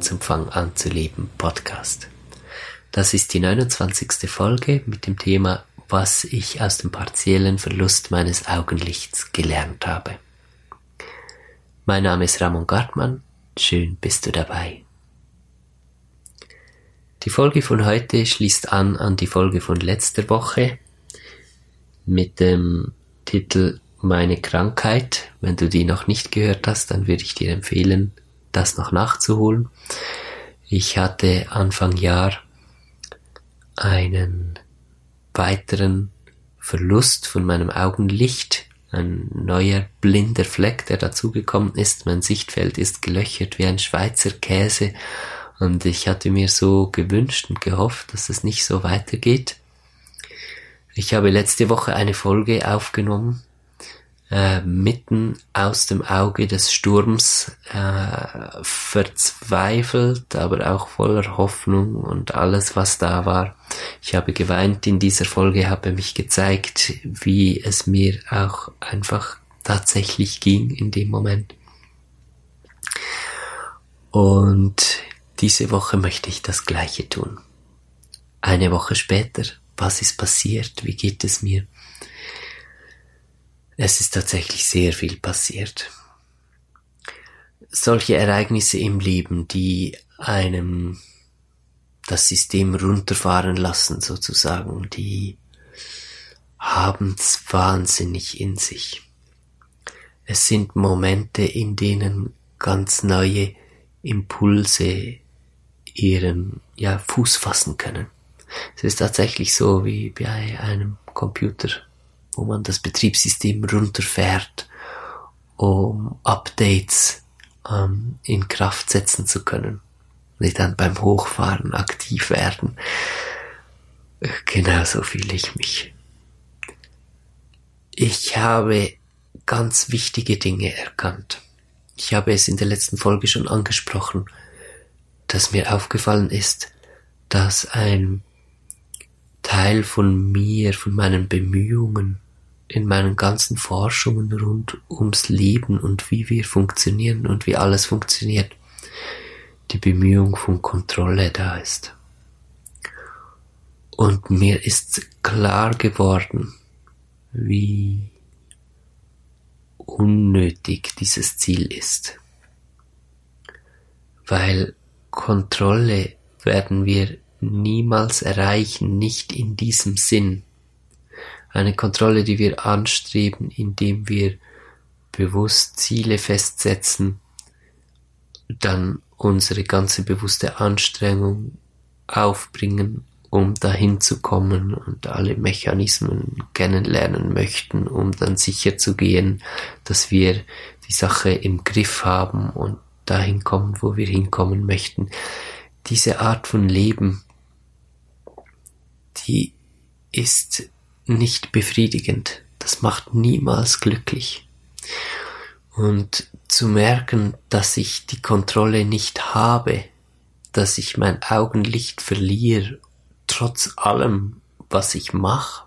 herzlich willkommen zum Fang an zu leben Podcast. Das ist die 29. Folge mit dem Thema, was ich aus dem partiellen Verlust meines Augenlichts gelernt habe. Mein Name ist Ramon Gartmann, schön bist du dabei. Die Folge von heute schließt an an die Folge von letzter Woche mit dem Titel Meine Krankheit. Wenn du die noch nicht gehört hast, dann würde ich dir empfehlen, das noch nachzuholen. Ich hatte Anfang Jahr einen weiteren Verlust von meinem Augenlicht, ein neuer blinder Fleck, der dazugekommen ist. Mein Sichtfeld ist gelöchert wie ein Schweizer Käse und ich hatte mir so gewünscht und gehofft, dass es nicht so weitergeht. Ich habe letzte Woche eine Folge aufgenommen, äh, mitten aus dem Auge des Sturms, äh, verzweifelt, aber auch voller Hoffnung und alles, was da war. Ich habe geweint in dieser Folge, habe mich gezeigt, wie es mir auch einfach tatsächlich ging in dem Moment. Und diese Woche möchte ich das Gleiche tun. Eine Woche später, was ist passiert? Wie geht es mir? Es ist tatsächlich sehr viel passiert. Solche Ereignisse im Leben, die einem das System runterfahren lassen sozusagen, die haben's wahnsinnig in sich. Es sind Momente, in denen ganz neue Impulse ihren ja, Fuß fassen können. Es ist tatsächlich so wie bei einem Computer wo man das Betriebssystem runterfährt, um Updates ähm, in Kraft setzen zu können. Die dann beim Hochfahren aktiv werden. Genauso fühle ich mich. Ich habe ganz wichtige Dinge erkannt. Ich habe es in der letzten Folge schon angesprochen, dass mir aufgefallen ist, dass ein Teil von mir, von meinen Bemühungen, in meinen ganzen Forschungen rund ums Leben und wie wir funktionieren und wie alles funktioniert, die Bemühung von Kontrolle da ist. Und mir ist klar geworden, wie unnötig dieses Ziel ist. Weil Kontrolle werden wir niemals erreichen, nicht in diesem Sinn. Eine Kontrolle, die wir anstreben, indem wir bewusst Ziele festsetzen, dann unsere ganze bewusste Anstrengung aufbringen, um dahin zu kommen und alle Mechanismen kennenlernen möchten, um dann sicher zu gehen, dass wir die Sache im Griff haben und dahin kommen, wo wir hinkommen möchten. Diese Art von Leben die ist nicht befriedigend. Das macht niemals glücklich. Und zu merken, dass ich die Kontrolle nicht habe, dass ich mein Augenlicht verliere, trotz allem, was ich mache,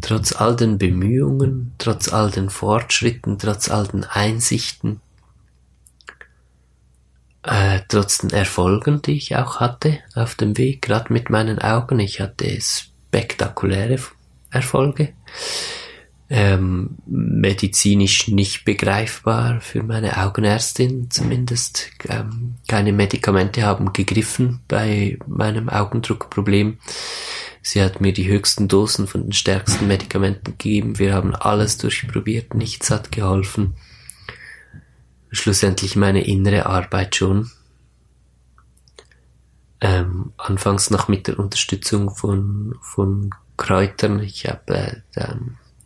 trotz all den Bemühungen, trotz all den Fortschritten, trotz all den Einsichten, äh, trotz den Erfolgen, die ich auch hatte auf dem Weg, gerade mit meinen Augen. Ich hatte spektakuläre Erfolge. Ähm, medizinisch nicht begreifbar für meine Augenärztin zumindest. Ähm, keine Medikamente haben gegriffen bei meinem Augendruckproblem. Sie hat mir die höchsten Dosen von den stärksten Medikamenten gegeben. Wir haben alles durchprobiert, nichts hat geholfen schlussendlich meine innere Arbeit schon. Ähm, anfangs noch mit der Unterstützung von, von Kräutern. Ich habe äh,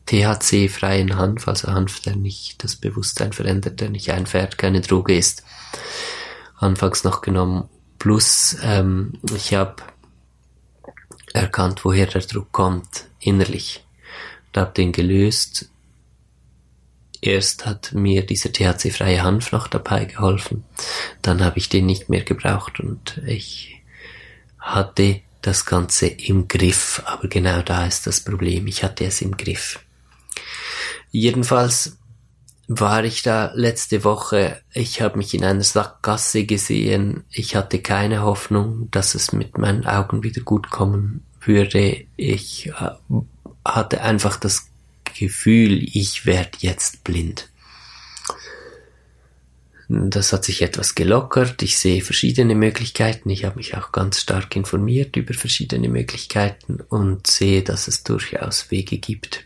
THC-freien Hanf, also Hanf, der nicht das Bewusstsein verändert, der nicht einfährt, keine Droge ist. Anfangs noch genommen. Plus, ähm, ich habe erkannt, woher der Druck kommt, innerlich. Und habe den gelöst Erst hat mir dieser THC-freie Hanf noch dabei geholfen, dann habe ich den nicht mehr gebraucht und ich hatte das Ganze im Griff, aber genau da ist das Problem, ich hatte es im Griff. Jedenfalls war ich da letzte Woche. Ich habe mich in einer Sackgasse gesehen. Ich hatte keine Hoffnung, dass es mit meinen Augen wieder gut kommen würde. Ich äh, hatte einfach das Gefühl, ich werde jetzt blind. Das hat sich etwas gelockert. Ich sehe verschiedene Möglichkeiten. Ich habe mich auch ganz stark informiert über verschiedene Möglichkeiten und sehe, dass es durchaus Wege gibt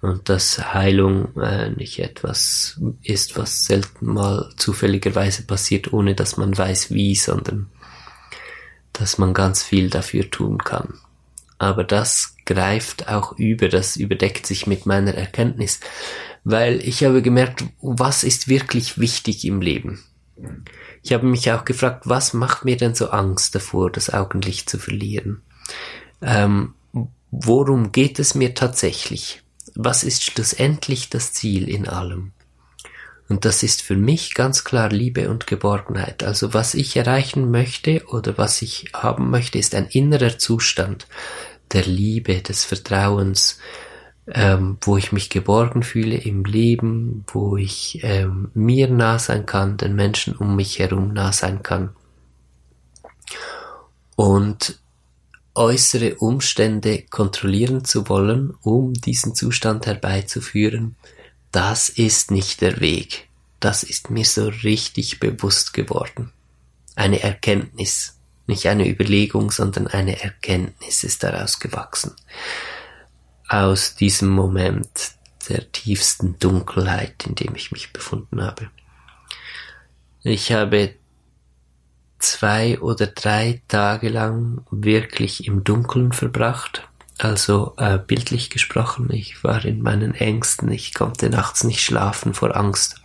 und dass Heilung äh, nicht etwas ist, was selten mal zufälligerweise passiert, ohne dass man weiß wie, sondern dass man ganz viel dafür tun kann. Aber das greift auch über, das überdeckt sich mit meiner Erkenntnis, weil ich habe gemerkt, was ist wirklich wichtig im Leben. Ich habe mich auch gefragt, was macht mir denn so Angst davor, das Augenlicht zu verlieren? Ähm, worum geht es mir tatsächlich? was ist schlussendlich das Ziel in allem? Und das ist für mich ganz klar Liebe und Geborgenheit. Also was ich erreichen möchte oder was ich haben möchte, ist ein innerer Zustand der Liebe, des Vertrauens, ähm, wo ich mich geborgen fühle im Leben, wo ich ähm, mir nah sein kann, den Menschen um mich herum nah sein kann. Und äußere Umstände kontrollieren zu wollen, um diesen Zustand herbeizuführen, das ist nicht der Weg. Das ist mir so richtig bewusst geworden. Eine Erkenntnis, nicht eine Überlegung, sondern eine Erkenntnis ist daraus gewachsen. Aus diesem Moment der tiefsten Dunkelheit, in dem ich mich befunden habe. Ich habe zwei oder drei Tage lang wirklich im Dunkeln verbracht. Also äh, bildlich gesprochen, ich war in meinen Ängsten, ich konnte nachts nicht schlafen vor Angst.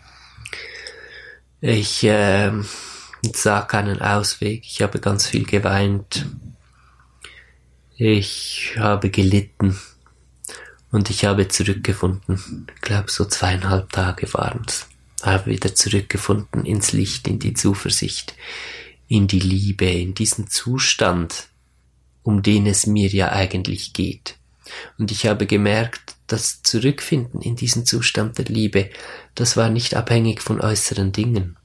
Ich äh, sah keinen Ausweg, ich habe ganz viel geweint, ich habe gelitten und ich habe zurückgefunden. Ich glaube, so zweieinhalb Tage waren's. Habe wieder zurückgefunden ins Licht, in die Zuversicht, in die Liebe, in diesen Zustand, um den es mir ja eigentlich geht. Und ich habe gemerkt, das Zurückfinden in diesen Zustand der Liebe, das war nicht abhängig von äußeren Dingen.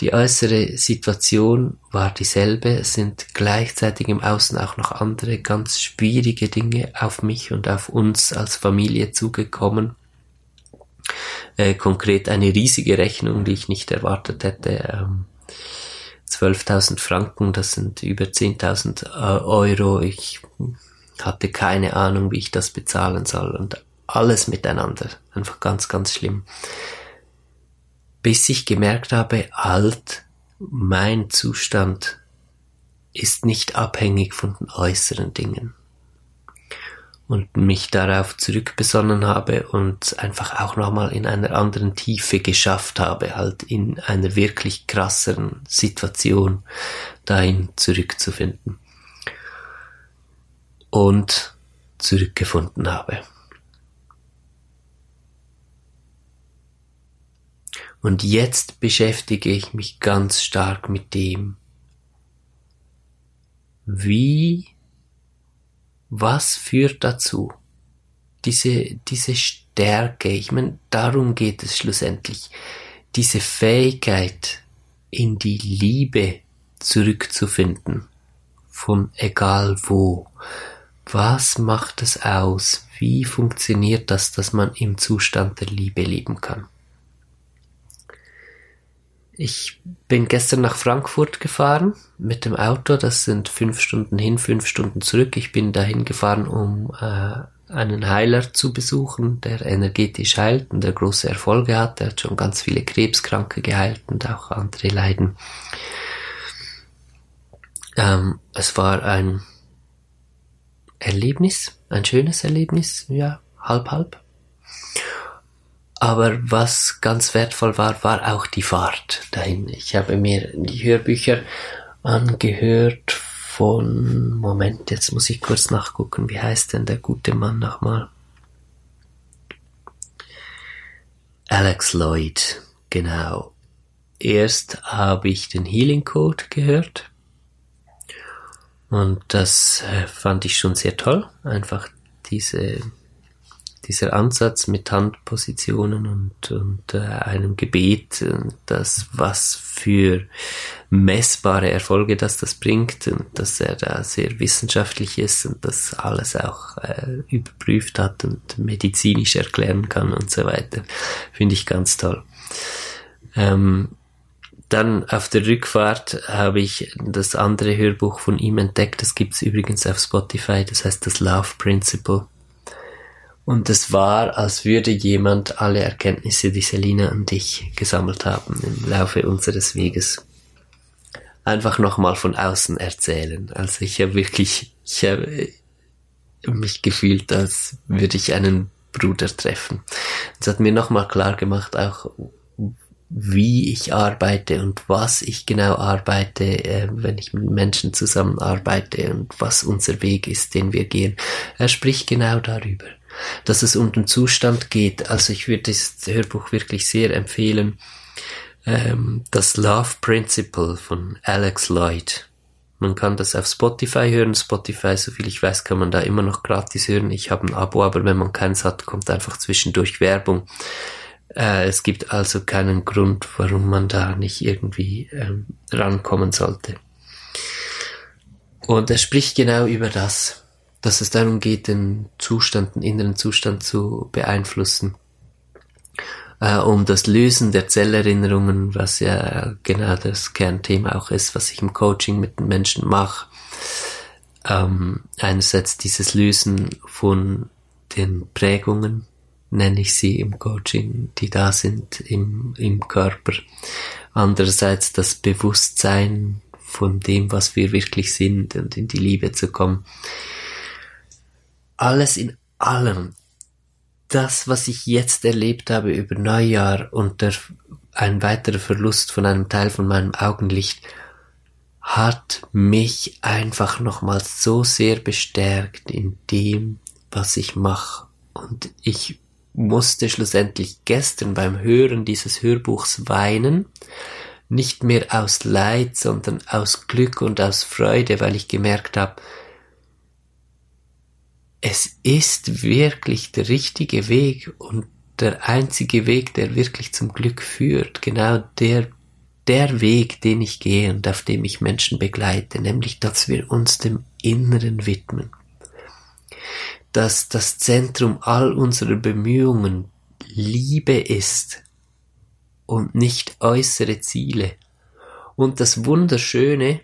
Die äußere Situation war dieselbe, es sind gleichzeitig im Außen auch noch andere ganz schwierige Dinge auf mich und auf uns als Familie zugekommen. Äh, konkret eine riesige Rechnung, die ich nicht erwartet hätte. Ähm, 12.000 Franken, das sind über 10.000 äh, Euro. Ich hatte keine Ahnung, wie ich das bezahlen soll und alles miteinander. Einfach ganz, ganz schlimm. Bis ich gemerkt habe, halt, mein Zustand ist nicht abhängig von den äußeren Dingen und mich darauf zurückbesonnen habe und einfach auch nochmal in einer anderen Tiefe geschafft habe, halt in einer wirklich krasseren Situation dahin zurückzufinden. Und zurückgefunden habe. Und jetzt beschäftige ich mich ganz stark mit dem, wie was führt dazu? Diese, diese Stärke, ich meine, darum geht es schlussendlich. Diese Fähigkeit, in die Liebe zurückzufinden, von egal wo. Was macht es aus? Wie funktioniert das, dass man im Zustand der Liebe leben kann? Ich bin gestern nach Frankfurt gefahren mit dem Auto. Das sind fünf Stunden hin, fünf Stunden zurück. Ich bin dahin gefahren, um äh, einen Heiler zu besuchen, der energetisch heilt und der große Erfolge hat. Er hat schon ganz viele Krebskranke geheilt und auch andere Leiden. Ähm, es war ein Erlebnis, ein schönes Erlebnis, ja, halb halb. Aber was ganz wertvoll war, war auch die Fahrt dahin. Ich habe mir die Hörbücher angehört von, Moment, jetzt muss ich kurz nachgucken, wie heißt denn der gute Mann nochmal? Alex Lloyd, genau. Erst habe ich den Healing Code gehört und das äh, fand ich schon sehr toll. Einfach diese dieser Ansatz mit Handpositionen und, und äh, einem Gebet, äh, das was für messbare Erfolge das das bringt und dass er da sehr wissenschaftlich ist und das alles auch äh, überprüft hat und medizinisch erklären kann und so weiter, finde ich ganz toll. Ähm, dann auf der Rückfahrt habe ich das andere Hörbuch von ihm entdeckt. Das gibt's übrigens auf Spotify. Das heißt das Love Principle. Und es war, als würde jemand alle Erkenntnisse, die Selina und ich gesammelt haben im Laufe unseres Weges, einfach nochmal von außen erzählen. Also ich habe wirklich, ich habe mich gefühlt, als würde ich einen Bruder treffen. Es hat mir nochmal klar gemacht, auch wie ich arbeite und was ich genau arbeite, äh, wenn ich mit Menschen zusammenarbeite und was unser Weg ist, den wir gehen. Er spricht genau darüber, dass es um den Zustand geht. Also ich würde das Hörbuch wirklich sehr empfehlen. Ähm, das Love Principle von Alex Lloyd. Man kann das auf Spotify hören. Spotify, soviel ich weiß, kann man da immer noch gratis hören. Ich habe ein Abo, aber wenn man keins hat, kommt einfach zwischendurch Werbung. Äh, es gibt also keinen Grund, warum man da nicht irgendwie ähm, rankommen sollte. Und er spricht genau über das, dass es darum geht, den Zustand, den inneren Zustand zu beeinflussen. Äh, um das Lösen der Zellerinnerungen, was ja genau das Kernthema auch ist, was ich im Coaching mit den Menschen mache. Ähm, einerseits dieses Lösen von den Prägungen, nenne ich sie im Coaching, die da sind im, im Körper. Andererseits das Bewusstsein von dem, was wir wirklich sind und in die Liebe zu kommen. Alles in allem. Das, was ich jetzt erlebt habe über Neujahr und der, ein weiterer Verlust von einem Teil von meinem Augenlicht, hat mich einfach nochmals so sehr bestärkt in dem, was ich mache. Und ich musste schlussendlich gestern beim Hören dieses Hörbuchs weinen, nicht mehr aus Leid, sondern aus Glück und aus Freude, weil ich gemerkt habe, es ist wirklich der richtige Weg und der einzige Weg, der wirklich zum Glück führt, genau der, der Weg, den ich gehe und auf dem ich Menschen begleite, nämlich, dass wir uns dem Inneren widmen dass das Zentrum all unserer Bemühungen Liebe ist und nicht äußere Ziele. Und das Wunderschöne,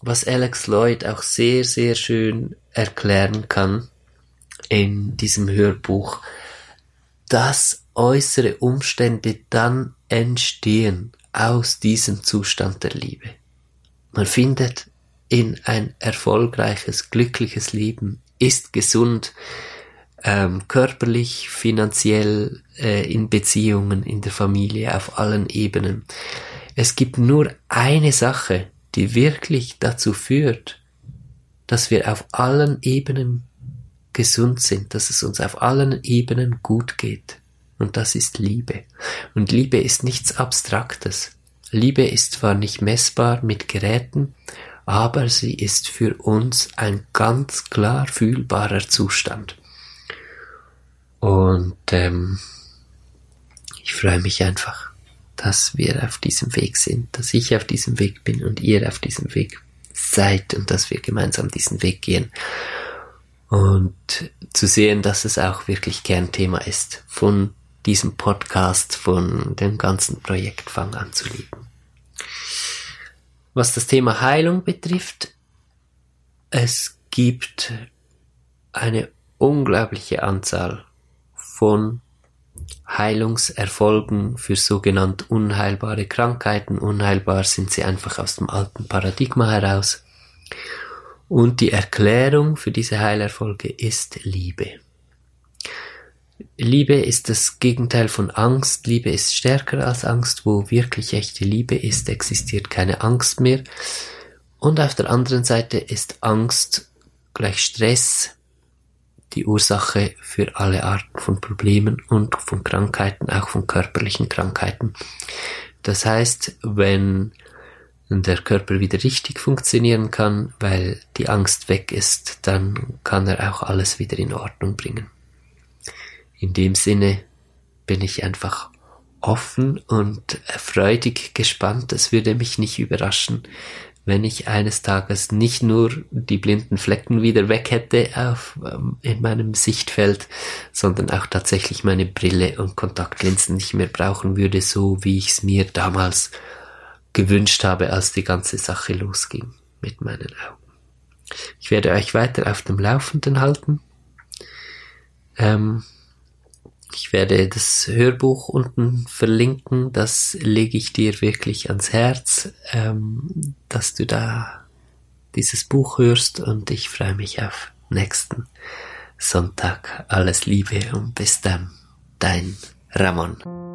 was Alex Lloyd auch sehr, sehr schön erklären kann in diesem Hörbuch, dass äußere Umstände dann entstehen aus diesem Zustand der Liebe. Man findet in ein erfolgreiches, glückliches Leben ist gesund, ähm, körperlich, finanziell, äh, in Beziehungen, in der Familie, auf allen Ebenen. Es gibt nur eine Sache, die wirklich dazu führt, dass wir auf allen Ebenen gesund sind, dass es uns auf allen Ebenen gut geht. Und das ist Liebe. Und Liebe ist nichts Abstraktes. Liebe ist zwar nicht messbar mit Geräten, aber sie ist für uns ein ganz klar fühlbarer Zustand. Und ähm, ich freue mich einfach, dass wir auf diesem Weg sind, dass ich auf diesem Weg bin und ihr auf diesem Weg seid und dass wir gemeinsam diesen Weg gehen. Und zu sehen, dass es auch wirklich Kernthema ist von diesem Podcast, von dem ganzen Projekt Fang an zu lieben. Was das Thema Heilung betrifft, es gibt eine unglaubliche Anzahl von Heilungserfolgen für sogenannt unheilbare Krankheiten. Unheilbar sind sie einfach aus dem alten Paradigma heraus. Und die Erklärung für diese Heilerfolge ist Liebe. Liebe ist das Gegenteil von Angst. Liebe ist stärker als Angst. Wo wirklich echte Liebe ist, existiert keine Angst mehr. Und auf der anderen Seite ist Angst gleich Stress die Ursache für alle Arten von Problemen und von Krankheiten, auch von körperlichen Krankheiten. Das heißt, wenn der Körper wieder richtig funktionieren kann, weil die Angst weg ist, dann kann er auch alles wieder in Ordnung bringen. In dem Sinne bin ich einfach offen und freudig gespannt. Es würde mich nicht überraschen, wenn ich eines Tages nicht nur die blinden Flecken wieder weg hätte auf, ähm, in meinem Sichtfeld, sondern auch tatsächlich meine Brille und Kontaktlinsen nicht mehr brauchen würde, so wie ich es mir damals gewünscht habe, als die ganze Sache losging mit meinen Augen. Ich werde euch weiter auf dem Laufenden halten. Ähm, ich werde das Hörbuch unten verlinken. Das lege ich dir wirklich ans Herz, ähm, dass du da dieses Buch hörst und ich freue mich auf nächsten Sonntag. Alles Liebe und bis dann, dein Ramon.